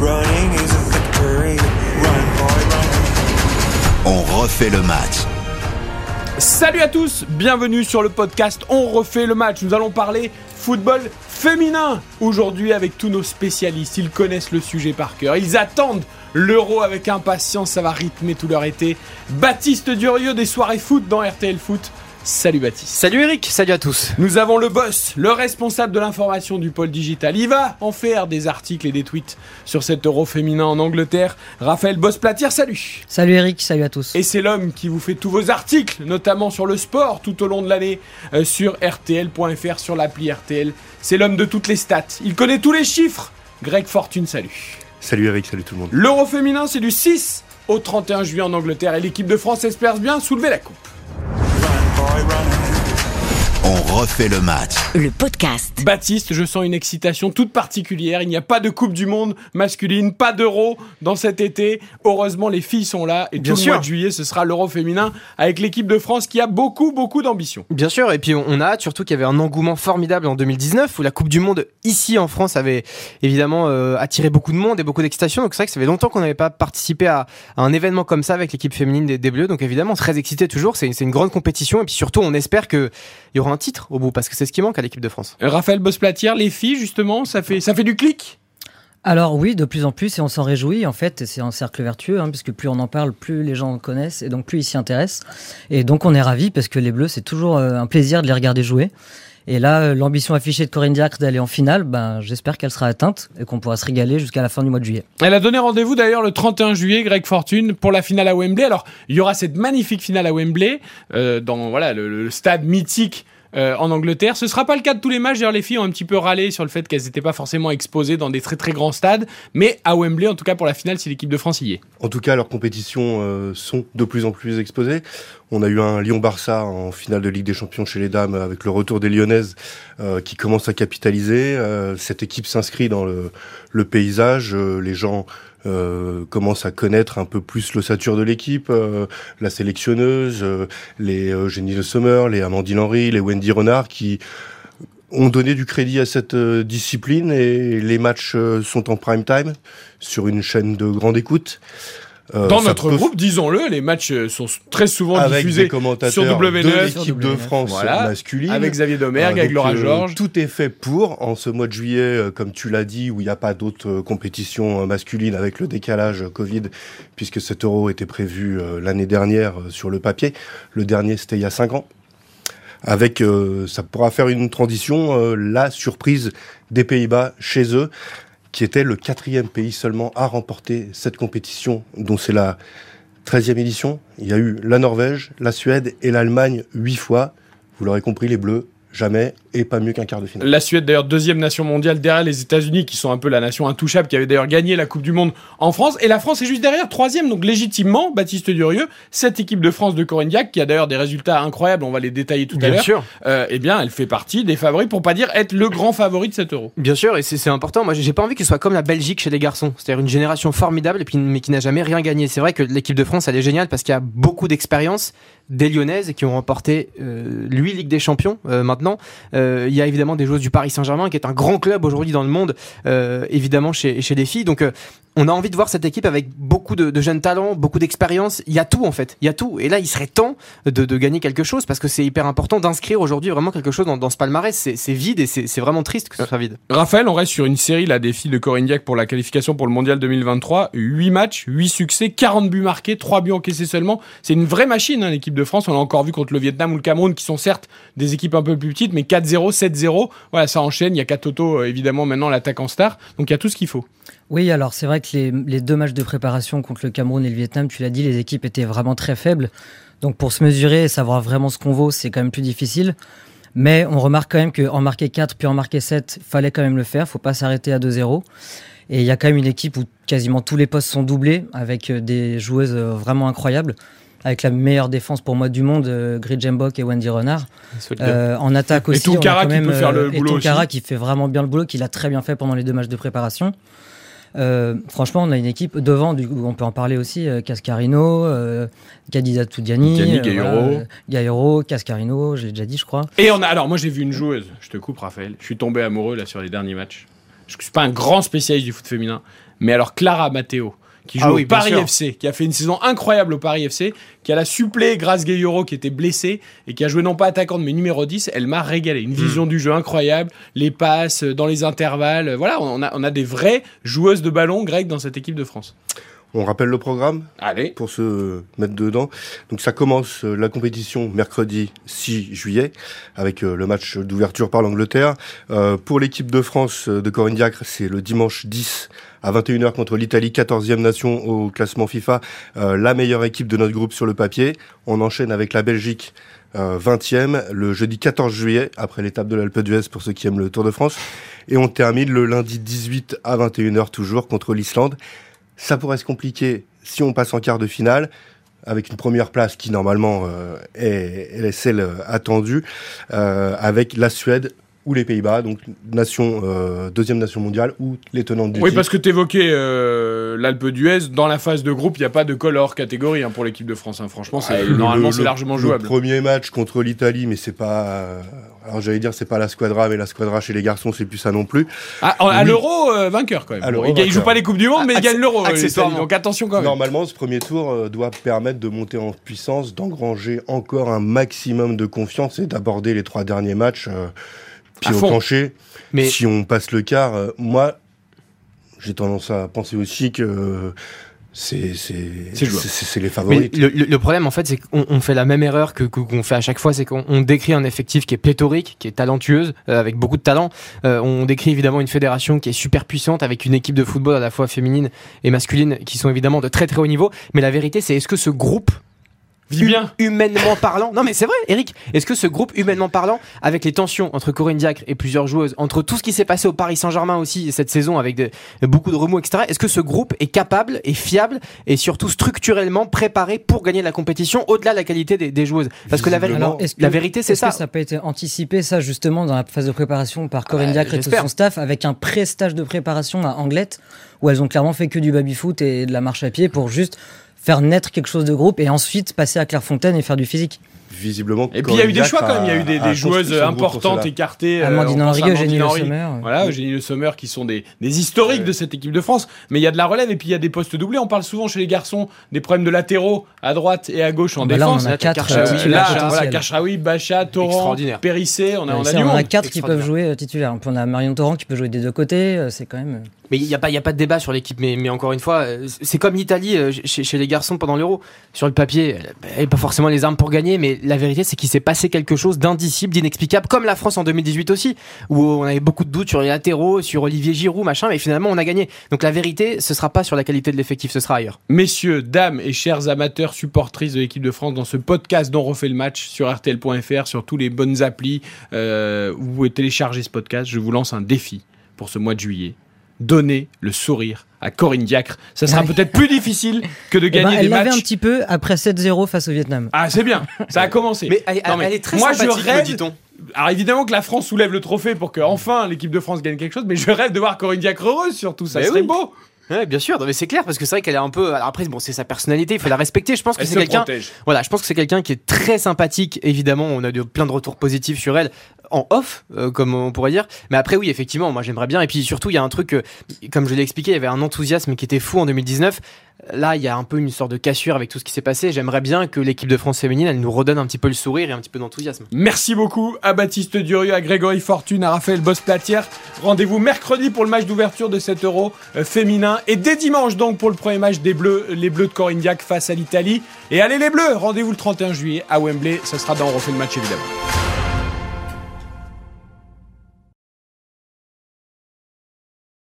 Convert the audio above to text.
Running is a victory. Run, boy, run. On refait le match. Salut à tous, bienvenue sur le podcast On refait le match. Nous allons parler football féminin aujourd'hui avec tous nos spécialistes. Ils connaissent le sujet par cœur. Ils attendent l'euro avec impatience. Ça va rythmer tout leur été. Baptiste Durieux des soirées foot dans RTL Foot. Salut Baptiste. Salut Eric, salut à tous. Nous avons le boss, le responsable de l'information du pôle digital. Il va en faire des articles et des tweets sur cet euro féminin en Angleterre. Raphaël Boss-Platière, salut. Salut Eric, salut à tous. Et c'est l'homme qui vous fait tous vos articles, notamment sur le sport tout au long de l'année, euh, sur RTL.fr, sur l'appli RTL. C'est l'homme de toutes les stats. Il connaît tous les chiffres. Greg Fortune, salut. Salut Eric, salut tout le monde. L'euro féminin, c'est du 6 au 31 juillet en Angleterre et l'équipe de France espère bien soulever la coupe. Run, boy, run. On refait le match. Le podcast. Baptiste, je sens une excitation toute particulière. Il n'y a pas de Coupe du Monde masculine, pas d'euro dans cet été. Heureusement, les filles sont là et Bien tout sûr. le mois de juillet, ce sera l'euro féminin avec l'équipe de France qui a beaucoup, beaucoup d'ambition. Bien sûr, et puis on a hâte surtout qu'il y avait un engouement formidable en 2019 où la Coupe du Monde ici en France avait évidemment euh, attiré beaucoup de monde et beaucoup d'excitation. Donc c'est vrai que ça fait longtemps qu'on n'avait pas participé à, à un événement comme ça avec l'équipe féminine des, des Bleus. Donc évidemment, très excité toujours. C'est c'est une grande compétition et puis surtout, on espère qu'il y aura un titre au bout parce que c'est ce qui manque à l'équipe de France. Euh, Raphaël Bosplatière, les filles, justement, ça fait, ça fait du clic? Alors oui, de plus en plus, et on s'en réjouit, en fait, c'est un cercle vertueux, hein, puisque plus on en parle, plus les gens en connaissent, et donc plus ils s'y intéressent. Et donc on est ravis, parce que les Bleus, c'est toujours euh, un plaisir de les regarder jouer. Et là, euh, l'ambition affichée de Corinne Diacre d'aller en finale, ben, j'espère qu'elle sera atteinte, et qu'on pourra se régaler jusqu'à la fin du mois de juillet. Elle a donné rendez-vous d'ailleurs le 31 juillet, Greg Fortune, pour la finale à Wembley. Alors, il y aura cette magnifique finale à Wembley, euh, dans voilà le, le stade mythique euh, en Angleterre. Ce sera pas le cas de tous les matchs. D'ailleurs, les filles ont un petit peu râlé sur le fait qu'elles n'étaient pas forcément exposées dans des très très grands stades. Mais à Wembley, en tout cas pour la finale, si l'équipe de France y est. En tout cas, leurs compétitions euh, sont de plus en plus exposées. On a eu un Lyon-Barça en finale de Ligue des Champions chez les dames avec le retour des Lyonnaises euh, qui commence à capitaliser. Cette équipe s'inscrit dans le, paysage. Les gens euh, commencent à connaître un peu plus l'ossature de l'équipe, euh, la sélectionneuse, euh, les Jenny de Sommer, les Amandine Henry, les Wendy Renard qui ont donné du crédit à cette euh, discipline et les matchs euh, sont en prime time sur une chaîne de grande écoute. Euh, Dans notre peut- groupe, disons-le, les matchs euh, sont très souvent avec diffusés des commentateurs sur W9, de sur l'équipe de W9, France voilà, masculine. avec Xavier Domergue, Euh, avec Laura euh, Georges. Tout est fait pour, en ce mois de juillet, comme tu l'as dit, où il n'y a pas d'autres compétitions masculines avec le décalage Covid, puisque cet euro était prévu l'année dernière sur le papier. Le dernier, c'était il y a cinq ans. Avec, euh, ça pourra faire une transition, euh, la surprise des Pays-Bas chez eux, qui était le quatrième pays seulement à remporter cette compétition, dont c'est la 13e édition. Il y a eu la Norvège, la Suède et l'Allemagne huit fois. Vous l'aurez compris, les Bleus, jamais et pas mieux qu'un quart de finale. La Suède, d'ailleurs, deuxième nation mondiale derrière les États-Unis, qui sont un peu la nation intouchable, qui avait d'ailleurs gagné la Coupe du Monde en France. Et la France est juste derrière, troisième, donc légitimement, Baptiste Durieux, cette équipe de France de Corinne Diacre, qui a d'ailleurs des résultats incroyables, on va les détailler tout à Bien l'heure. sûr. Euh, eh bien, elle fait partie des favoris, pour pas dire être le grand favori de cet euro. Bien sûr, et c'est c'est important. Moi, j'ai pas envie qu'il soit comme la Belgique chez les garçons. C'est-à-dire une génération formidable, et puis, mais qui n'a jamais rien gagné. C'est vrai que l'équipe de France, elle est géniale parce qu'il y a beaucoup d'expérience des Lyonnaises qui ont remporté euh, lui Ligue des Champions euh, maintenant. Euh, Il y a évidemment des joueuses du Paris Saint-Germain qui est un grand club aujourd'hui dans le monde, euh, évidemment chez, chez les filles. Donc euh, on a envie de voir cette équipe avec beaucoup de, jeunes talents, beaucoup d'expérience. Il y a tout en fait, il y a tout. Et là, il serait temps de, gagner quelque chose parce que c'est hyper important d'inscrire aujourd'hui vraiment quelque chose dans, ce palmarès. C'est vide et c'est vraiment triste que ce soit vide. Raphaël, on reste sur une série des filles de Corinne pour la qualification pour le mondial 2023. 8 matchs, 8 succès, 40 buts marqués, 3 buts encaissés seulement. C'est une vraie machine, hein, l'équipe de France. On l'a encore vu contre le Vietnam ou le Cameroun, qui sont certes des équipes un peu plus petites, mais 4-0, 7-0. Voilà, ça enchaîne. Il y a Katoto, euh, évidemment, maintenant l'attaque en star. Donc il y a tout ce qu'il faut. Oui, alors c'est vrai que les, les deux matchs de préparation contre le Cameroun et le Vietnam, tu l'as dit, les équipes étaient vraiment très faibles. Donc pour se mesurer et savoir vraiment ce qu'on vaut, c'est quand même plus difficile. Mais on remarque quand même qu'en marquer 4 puis en marquer 7, fallait quand même le faire. Faut pas s'arrêter à 2-0. Et il y a quand même une équipe où quasiment tous les postes sont doublés avec euh, des joueuses euh, vraiment incroyables. Avec la meilleure défense pour moi du monde, euh, Grid Jembok et Wendy Renard. Euh, en attaque Et aussi. on a Tonkara qui même, peut faire le et boulot Tonkara aussi. qui fait vraiment bien le boulot, qu'il a très bien fait pendant les deux matchs de préparation. Euh, franchement, on a une équipe devant, du coup, on peut en parler aussi. euh, Cascarino, euh, Kadiza Toudiani, euh, Gaillero. voilà, Gaillero, Cascarino, j'ai déjà dit, je crois. Et on a, alors moi j'ai vu une joueuse, je te coupe Raphaël, je suis tombé amoureux là sur les derniers matchs. Je suis pas un grand spécialiste du foot féminin, Mais alors Clara Matteo, qui joue Ah au oui, Paris sûr. FC, qui a fait une saison incroyable au Paris FC, qui a la supplé grâce Gayoro qui était blessé et qui a joué non pas attaquante mais numéro 10, elle m'a régalé. Une vision Hmm. du jeu incroyable, les passes euh, dans les intervalles. Voilà, on a, on a des vraies joueuses de ballon grecques dans cette équipe de France. On rappelle le programme Allez. pour se mettre dedans. Donc ça commence euh, la compétition mercredi 6 juillet avec euh, le match d'ouverture par l'Angleterre. Euh, pour l'équipe de France de Corinne Diacre, c'est le dimanche 10 à 21h contre l'Italie, 14e nation au classement FIFA, euh, la meilleure équipe de notre groupe sur le papier. On enchaîne avec la Belgique. euh, 20e le jeudi 14 juillet après l'étape de l'Alpe d'Huez pour ceux qui aiment le Tour de France et on termine le lundi 18 à 21h toujours contre l'Islande ça pourrait se compliquer si on passe en quart de finale, avec une première place qui normalement euh, est, celle attendue, euh, avec la Suède ou les Pays-Bas, donc nation euh, deuxième nation mondiale ou les tenantes du Oui, titre. parce que tu évoquais l'Alpe d'Huez. Dans la phase de groupe, il n'y a pas de col hors catégorie hein, pour l'équipe de France. hein. Franchement, c'est- Ah, le- normalement, le- c'est largement le jouable. premier match contre l'Italie, mais c'est pas. euh, Alors j'allais dire c'est pas la squadra, mais la squadra chez les garçons c'est plus ça non plus. Ah, à l'Euro, euh, vainqueur quand même. Il, il joue pas les Coupes du Monde, mais il gagne l'Euro. euh. Donc attention quand même. Normalement, ce premier tour euh, doit permettre de monter en puissance, d'engranger encore un maximum de confiance et d'aborder les trois derniers matchs À au plancher. Mais Si on passe le quart, euh, moi, j'ai tendance à penser aussi que euh, c'est les Mais favorites. le, le- le problème, en fait, c'est qu'on on fait la même erreur que qu'on fait à chaque fois, c'est qu'on on décrit un effectif qui est pléthorique, qui est talentueuse, euh, avec beaucoup de talent. Euh, on décrit évidemment une fédération qui est super puissante, avec une équipe de football à la fois féminine et masculine, qui sont évidemment de très très haut niveau. Mais la vérité, c'est est-ce que ce groupe Vis bien. humainement parlant. Non, mais c'est vrai, Eric. Est-ce que ce groupe, humainement parlant, avec les tensions entre Corinne Diacre et plusieurs joueuses, entre tout ce qui s'est passé au Paris Saint-Germain aussi cette saison avec de- beaucoup de remous, etc., est-ce que ce groupe est capable, est fiable et surtout structurellement préparé pour gagner la compétition au-delà de la qualité des, des joueuses? Parce que la, véri- Visiblement. Alors, est-ce que- la vérité, c'est Est-ce ça. que ça n'a pas été anticipé, ça, justement, dans la phase de préparation par Corinne bah, Diacre et tout son staff, avec un pré-stage de préparation à Anglette, où elles ont clairement fait que du baby-foot et de la marche à pied pour juste faire naître quelque chose de groupe et ensuite passer à Clairefontaine et faire du physique. Visiblement. Et puis il y a eu des choix quand même. Il y a eu des, joueuses importantes, écartées. Amandine Henry, Eugénie Le. Sommer. Voilà, Eugénie Le Sommer qui sont des, des historiques de cette équipe de France. Mais il y a de la relève et puis il y a des postes doublés. On parle souvent chez les garçons des problèmes de latéraux à droite et à gauche en Bah là, on défense. a Là, quatre Karchaoui, euh, titulaires là, voilà, potentiels. Karchaoui, Bacha, Torrent, Extraordinaire. Périssé, on a, on a on quatre qui peuvent jouer euh, titulaires. Puis on a Marion Torrent qui peut jouer des deux côtés. euh, C'est quand même. Mais il n'y a, pas- il y a pas de débat sur l'équipe. Mais, mais encore une fois, c'est comme l'Italie chez, chez les garçons pendant l'Euro. Sur le papier, elle n'avait pas forcément les armes pour gagner, mais la vérité, c'est qu'il s'est passé quelque chose d'indicible, d'inexplicable, comme la France en 2018 aussi, où on avait beaucoup de doutes sur les latéraux, sur Olivier Giroud, machin, mais finalement, on a gagné. Donc la vérité, ce sera pas sur la qualité de l'effectif, ce sera ailleurs. Messieurs, dames et chers amateurs, supportrices de l'équipe de France, dans ce podcast dont on refait le match sur RTL.fr, sur tous les bonnes applis euh, où vous pouvez télécharger ce podcast, je vous lance un défi pour ce mois de juillet. Donnez le sourire à Corinne Diacre. Ça sera Ouais. peut-être plus difficile que de Eh ben, gagner elle des l'avait matchs. un petit peu après 7-0 face au Vietnam. Ah, c'est bien, ça a commencé. Mais elle, Non, mais elle est très moi, je sympathique, me rêve- dit-on. Alors évidemment que la France soulève le trophée pour que enfin l'équipe de France gagne quelque chose, mais je rêve de voir Corinne Diacre heureuse surtout, ça Mais serait oui. beau. Ouais, bien sûr, non, mais c'est clair parce que c'est vrai qu'elle est un peu. Alors après, bon, c'est sa personnalité, il faut la respecter. Je pense que Elle c'est quelqu'un. Voilà, je pense que c'est quelqu'un qui est très sympathique. Évidemment, on a de, plein de retours positifs sur elle en off, euh, comme on pourrait dire. Mais après, oui, effectivement, moi j'aimerais bien. Et puis surtout, il y a un truc, euh, comme je l'ai expliqué, il y avait un enthousiasme qui était fou en 2019. Là, il y a un peu une sorte de cassure avec tout ce qui s'est passé. J'aimerais bien que l'équipe de France féminine, elle nous redonne un petit peu le sourire et un petit peu d'enthousiasme. Merci beaucoup à Baptiste Durieux, à Grégory Fortune, à Raphaël Boss-Platière. Rendez-vous mercredi pour le match d'ouverture de cet Euro euh, féminin et dès dimanche donc pour le premier match des Bleus, les Bleus de Corinne Diacre face à l'Italie. Et allez les Bleus, rendez-vous le 31 juillet à Wembley, ça sera dans On refait le match évidemment.